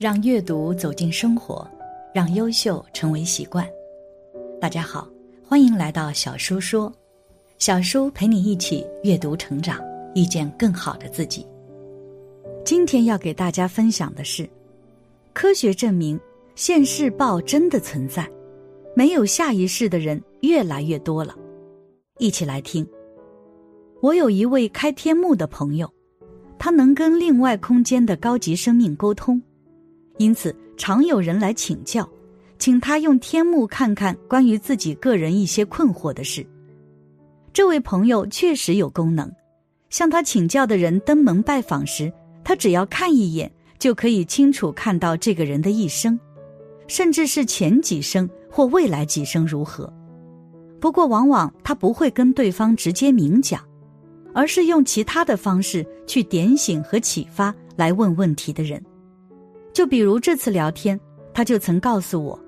让阅读走进生活，让优秀成为习惯。大家好，欢迎来到小叔说，小叔陪你一起阅读成长，遇见更好的自己。今天要给大家分享的是，科学证明现世报真的存在，没有下一世的人越来越多了。一起来听。我有一位开天幕的朋友，他能跟另外空间的高级生命沟通，因此常有人来请教，请他用天目看看关于自己个人一些困惑的事。这位朋友确实有功能，向他请教的人登门拜访时，他只要看一眼就可以清楚看到这个人的一生，甚至是前几生或未来几生如何。不过，往往他不会跟对方直接明讲。而是用其他的方式去点醒和启发来问问题的人，就比如这次聊天，他就曾告诉我，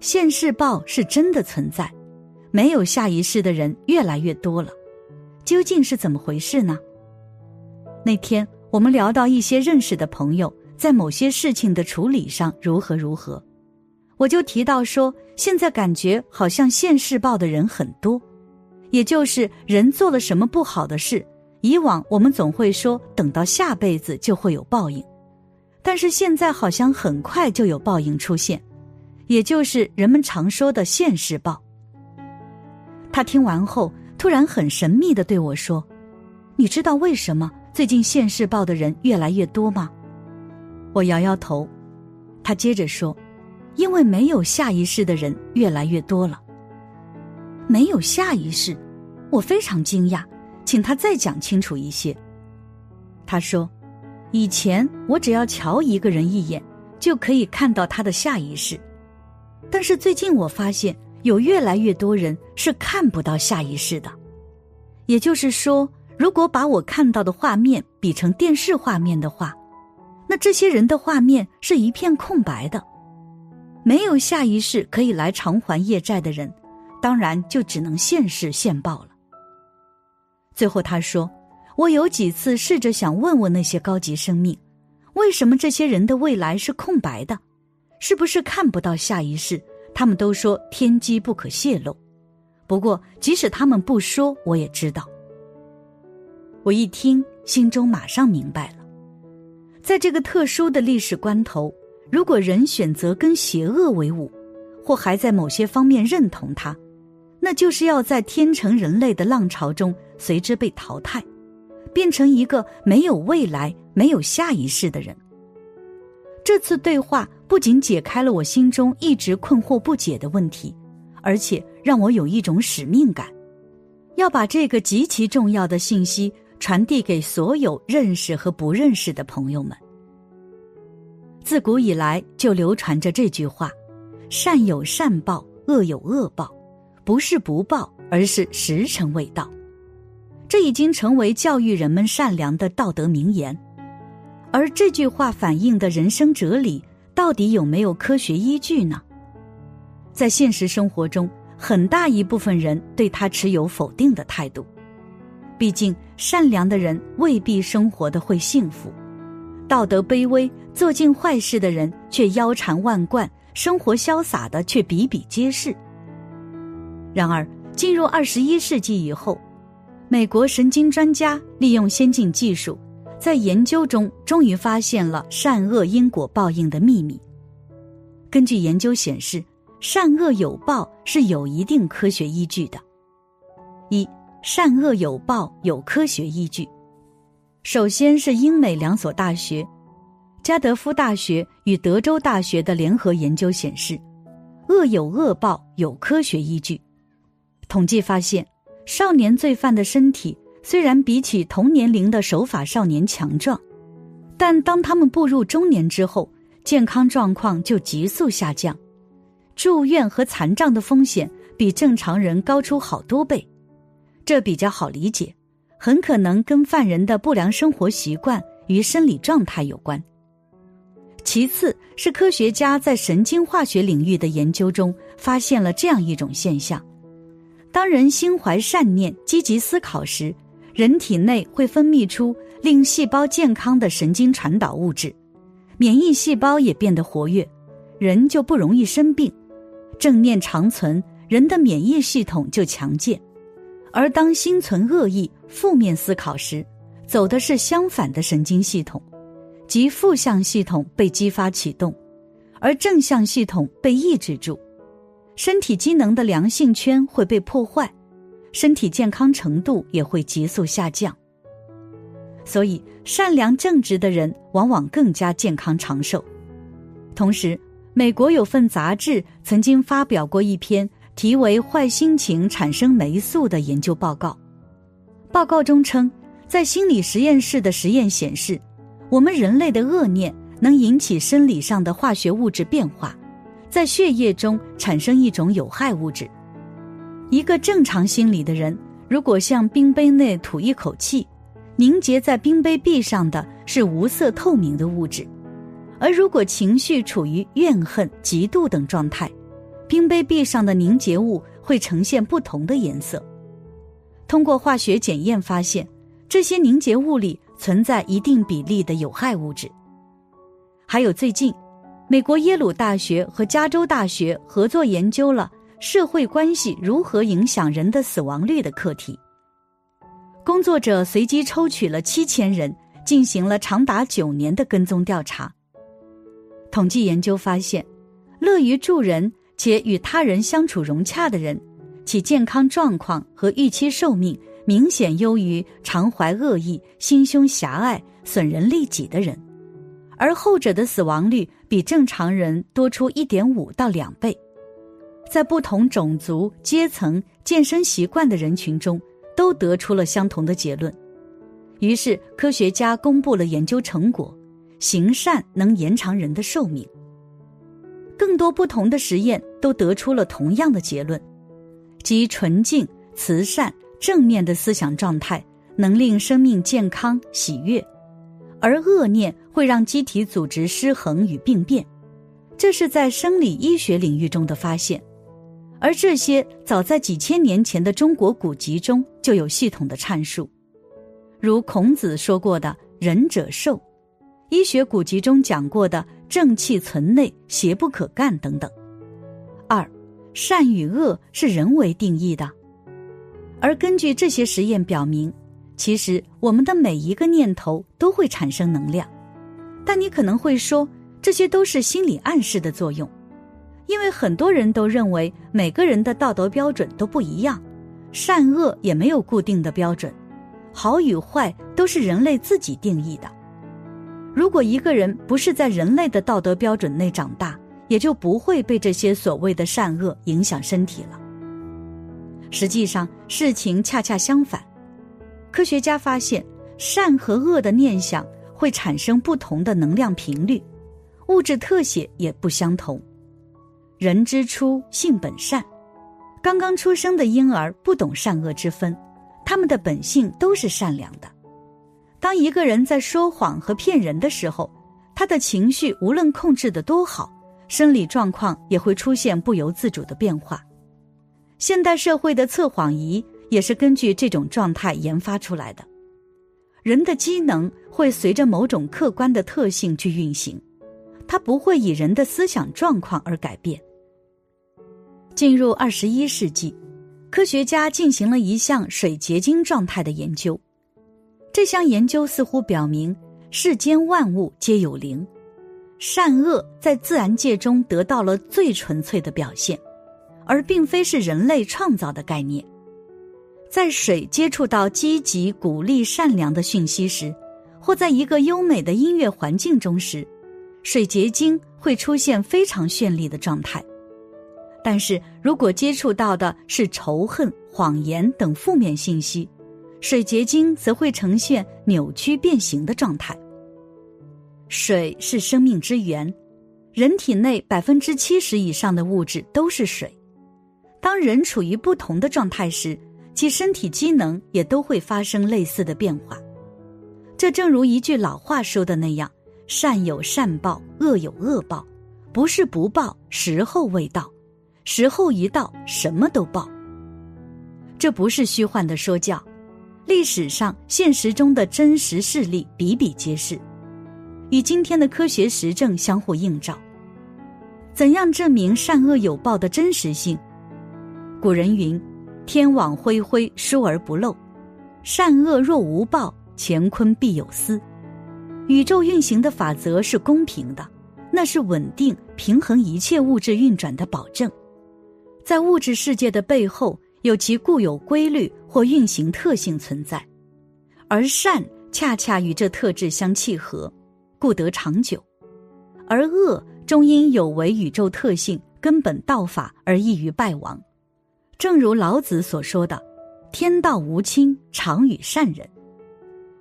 现世报是真的存在，没有下一世的人越来越多了，究竟是怎么回事呢？那天我们聊到一些认识的朋友在某些事情的处理上如何如何，我就提到说，现在感觉好像现世报的人很多。也就是人做了什么不好的事，以往我们总会说等到下辈子就会有报应，但是现在好像很快就有报应出现，也就是人们常说的现世报。他听完后突然很神秘的对我说：“你知道为什么最近现世报的人越来越多吗？”我摇摇头。他接着说：“因为没有下一世的人越来越多了。”没有下一世，我非常惊讶，请他再讲清楚一些。他说：“以前我只要瞧一个人一眼，就可以看到他的下一世，但是最近我发现有越来越多人是看不到下一世的。也就是说，如果把我看到的画面比成电视画面的话，那这些人的画面是一片空白的，没有下一世可以来偿还业债的人。”当然，就只能现世现报了。最后他说：“我有几次试着想问问那些高级生命，为什么这些人的未来是空白的？是不是看不到下一世？他们都说天机不可泄露。不过，即使他们不说，我也知道。我一听，心中马上明白了。在这个特殊的历史关头，如果人选择跟邪恶为伍，或还在某些方面认同他。”那就是要在天成人类的浪潮中随之被淘汰，变成一个没有未来、没有下一世的人。这次对话不仅解开了我心中一直困惑不解的问题，而且让我有一种使命感，要把这个极其重要的信息传递给所有认识和不认识的朋友们。自古以来就流传着这句话：“善有善报，恶有恶报。”不是不报，而是时辰未到。这已经成为教育人们善良的道德名言。而这句话反映的人生哲理，到底有没有科学依据呢？在现实生活中，很大一部分人对他持有否定的态度。毕竟，善良的人未必生活的会幸福，道德卑微、做尽坏事的人却腰缠万贯，生活潇洒的却比比皆是。然而，进入二十一世纪以后，美国神经专家利用先进技术，在研究中终于发现了善恶因果报应的秘密。根据研究显示，善恶有报是有一定科学依据的。一，善恶有报有科学依据。首先是英美两所大学，加德夫大学与德州大学的联合研究显示，恶有恶报有科学依据。统计发现，少年罪犯的身体虽然比起同年龄的守法少年强壮，但当他们步入中年之后，健康状况就急速下降，住院和残障的风险比正常人高出好多倍。这比较好理解，很可能跟犯人的不良生活习惯与生理状态有关。其次是科学家在神经化学领域的研究中发现了这样一种现象。当人心怀善念、积极思考时，人体内会分泌出令细胞健康的神经传导物质，免疫细胞也变得活跃，人就不容易生病。正念长存，人的免疫系统就强健。而当心存恶意、负面思考时，走的是相反的神经系统，即负向系统被激发启动，而正向系统被抑制住，身体机能的良性圈会被破坏，身体健康程度也会急速下降。所以，善良正直的人往往更加健康长寿。同时，美国有份杂志曾经发表过一篇。题为“坏心情产生霉素”的研究报告。报告中称，在心理实验室的实验显示，我们人类的恶念能引起生理上的化学物质变化，在血液中产生一种有害物质。一个正常心理的人，如果向冰杯内吐一口气，凝结在冰杯壁上的是无色透明的物质；而如果情绪处于怨恨、嫉妒等状态，冰杯壁上的凝结物会呈现不同的颜色。通过化学检验发现，这些凝结物里存在一定比例的有害物质。还有最近，美国耶鲁大学和加州大学合作研究了社会关系如何影响人的死亡率的课题。工作者随机抽取了七千人，进行了长达九年的跟踪调查。统计研究发现，乐于助人。且与他人相处融洽的人，其健康状况和预期寿命明显优于常怀恶意、心胸狭隘、损人利己的人，而后者的死亡率比正常人多出一点五到两倍。在不同种族、阶层、健身习惯的人群中，都得出了相同的结论。于是，科学家公布了研究成果：行善能延长人的寿命。更多不同的实验都得出了同样的结论，即纯净、慈善、正面的思想状态能令生命健康喜悦，而恶念会让机体组织失衡与病变。这是在生理医学领域中的发现，而这些早在几千年前的中国古籍中就有系统的阐述，如孔子说过的“仁者寿”，医学古籍中讲过的。正气存内，邪不可干等等。二，善与恶是人为定义的，而根据这些实验表明，其实我们的每一个念头都会产生能量。但你可能会说，这些都是心理暗示的作用，因为很多人都认为每个人的道德标准都不一样，善恶也没有固定的标准，好与坏都是人类自己定义的。如果一个人不是在人类的道德标准内长大，也就不会被这些所谓的善恶影响身体了。实际上，事情恰恰相反。科学家发现，善和恶的念想会产生不同的能量频率，物质特写也不相同。人之初，性本善。刚刚出生的婴儿不懂善恶之分，他们的本性都是善良的。当一个人在说谎和骗人的时候，他的情绪无论控制的多好，生理状况也会出现不由自主的变化。现代社会的测谎仪也是根据这种状态研发出来的。人的机能会随着某种客观的特性去运行，它不会以人的思想状况而改变。进入二十一世纪，科学家进行了一项水结晶状态的研究。这项研究似乎表明，世间万物皆有灵，善恶在自然界中得到了最纯粹的表现，而并非是人类创造的概念。在水接触到积极、鼓励、善良的讯息时，或在一个优美的音乐环境中时，水结晶会出现非常绚丽的状态。但是如果接触到的是仇恨、谎言等负面信息，水结晶则会呈现扭曲变形的状态。水是生命之源，人体内百分之七十以上的物质都是水。当人处于不同的状态时，其身体机能也都会发生类似的变化。这正如一句老话说的那样：“善有善报，恶有恶报，不是不报，时候未到，时候一到，什么都报。”这不是虚幻的说教。历史上、现实中的真实事例比比皆是。与今天的科学实证相互映照。怎样证明善恶有报的真实性？古人云：“天网恢恢，疏而不漏；善恶若无报，乾坤必有私。”宇宙运行的法则是公平的，那是稳定、平衡一切物质运转的保证。在物质世界的背后，有其固有规律或运行特性存在，而善恰恰与这特质相契合，故得长久；而恶终因有违宇宙特性、根本道法而易于败亡。正如老子所说的：“天道无亲，常与善人。”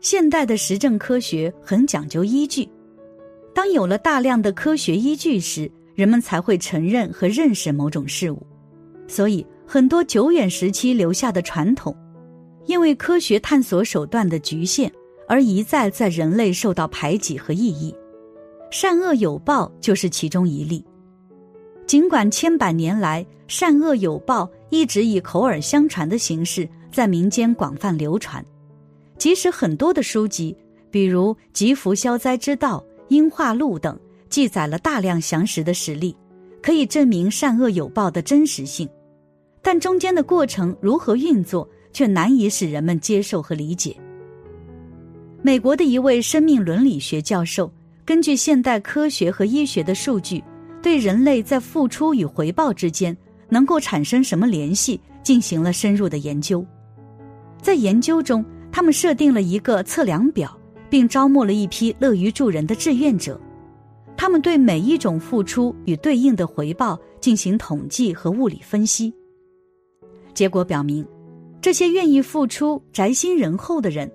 现代的实证科学很讲究依据，当有了大量的科学依据时，人们才会承认和认识某种事物。所以，很多久远时期留下的传统，因为科学探索手段的局限，而一再在人类受到排挤和异议。善恶有报就是其中一例。尽管千百年来善恶有报一直以口耳相传的形式在民间广泛流传。即使很多的书籍，比如《吉福消灾之道》《应化录》等，记载了大量详实的实例，可以证明善恶有报的真实性，但中间的过程如何运作，却难以使人们接受和理解。美国的一位生命伦理学教授，根据现代科学和医学的数据，对人类在付出与回报之间能够产生什么联系，进行了深入的研究，在研究中。他们设定了一个测量表，并招募了一批乐于助人的志愿者。他们对每一种付出与对应的回报进行统计和物理分析。结果表明，这些愿意付出、宅心仁厚的人，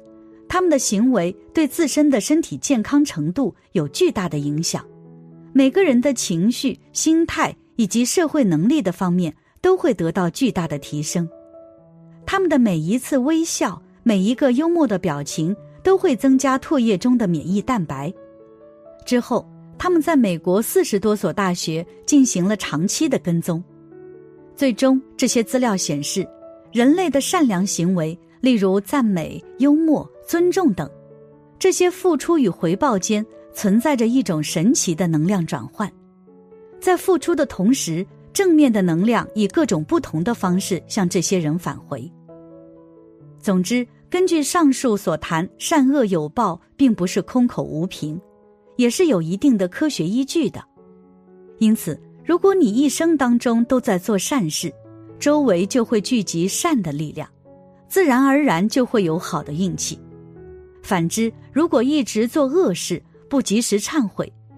他们的行为对自身的身体健康程度有巨大的影响。每个人的情绪、心态以及社会能力的方面都会得到巨大的提升。他们的每一次微笑。每一个幽默的表情都会增加唾液中的免疫蛋白。之后，他们在美国四十多所大学进行了长期的跟踪。最终，这些资料显示，人类的善良行为，例如赞美、幽默、尊重等，这些付出与回报间存在着一种神奇的能量转换。在付出的同时，正面的能量以各种不同的方式向这些人返回。总之，根据上述所谈，善恶有报并不是空口无凭，也是有一定的科学依据的。因此，如果你一生当中都在做善事，周围就会聚集善的力量，自然而然就会有好的运气。反之，如果一直做恶事，不及时忏悔，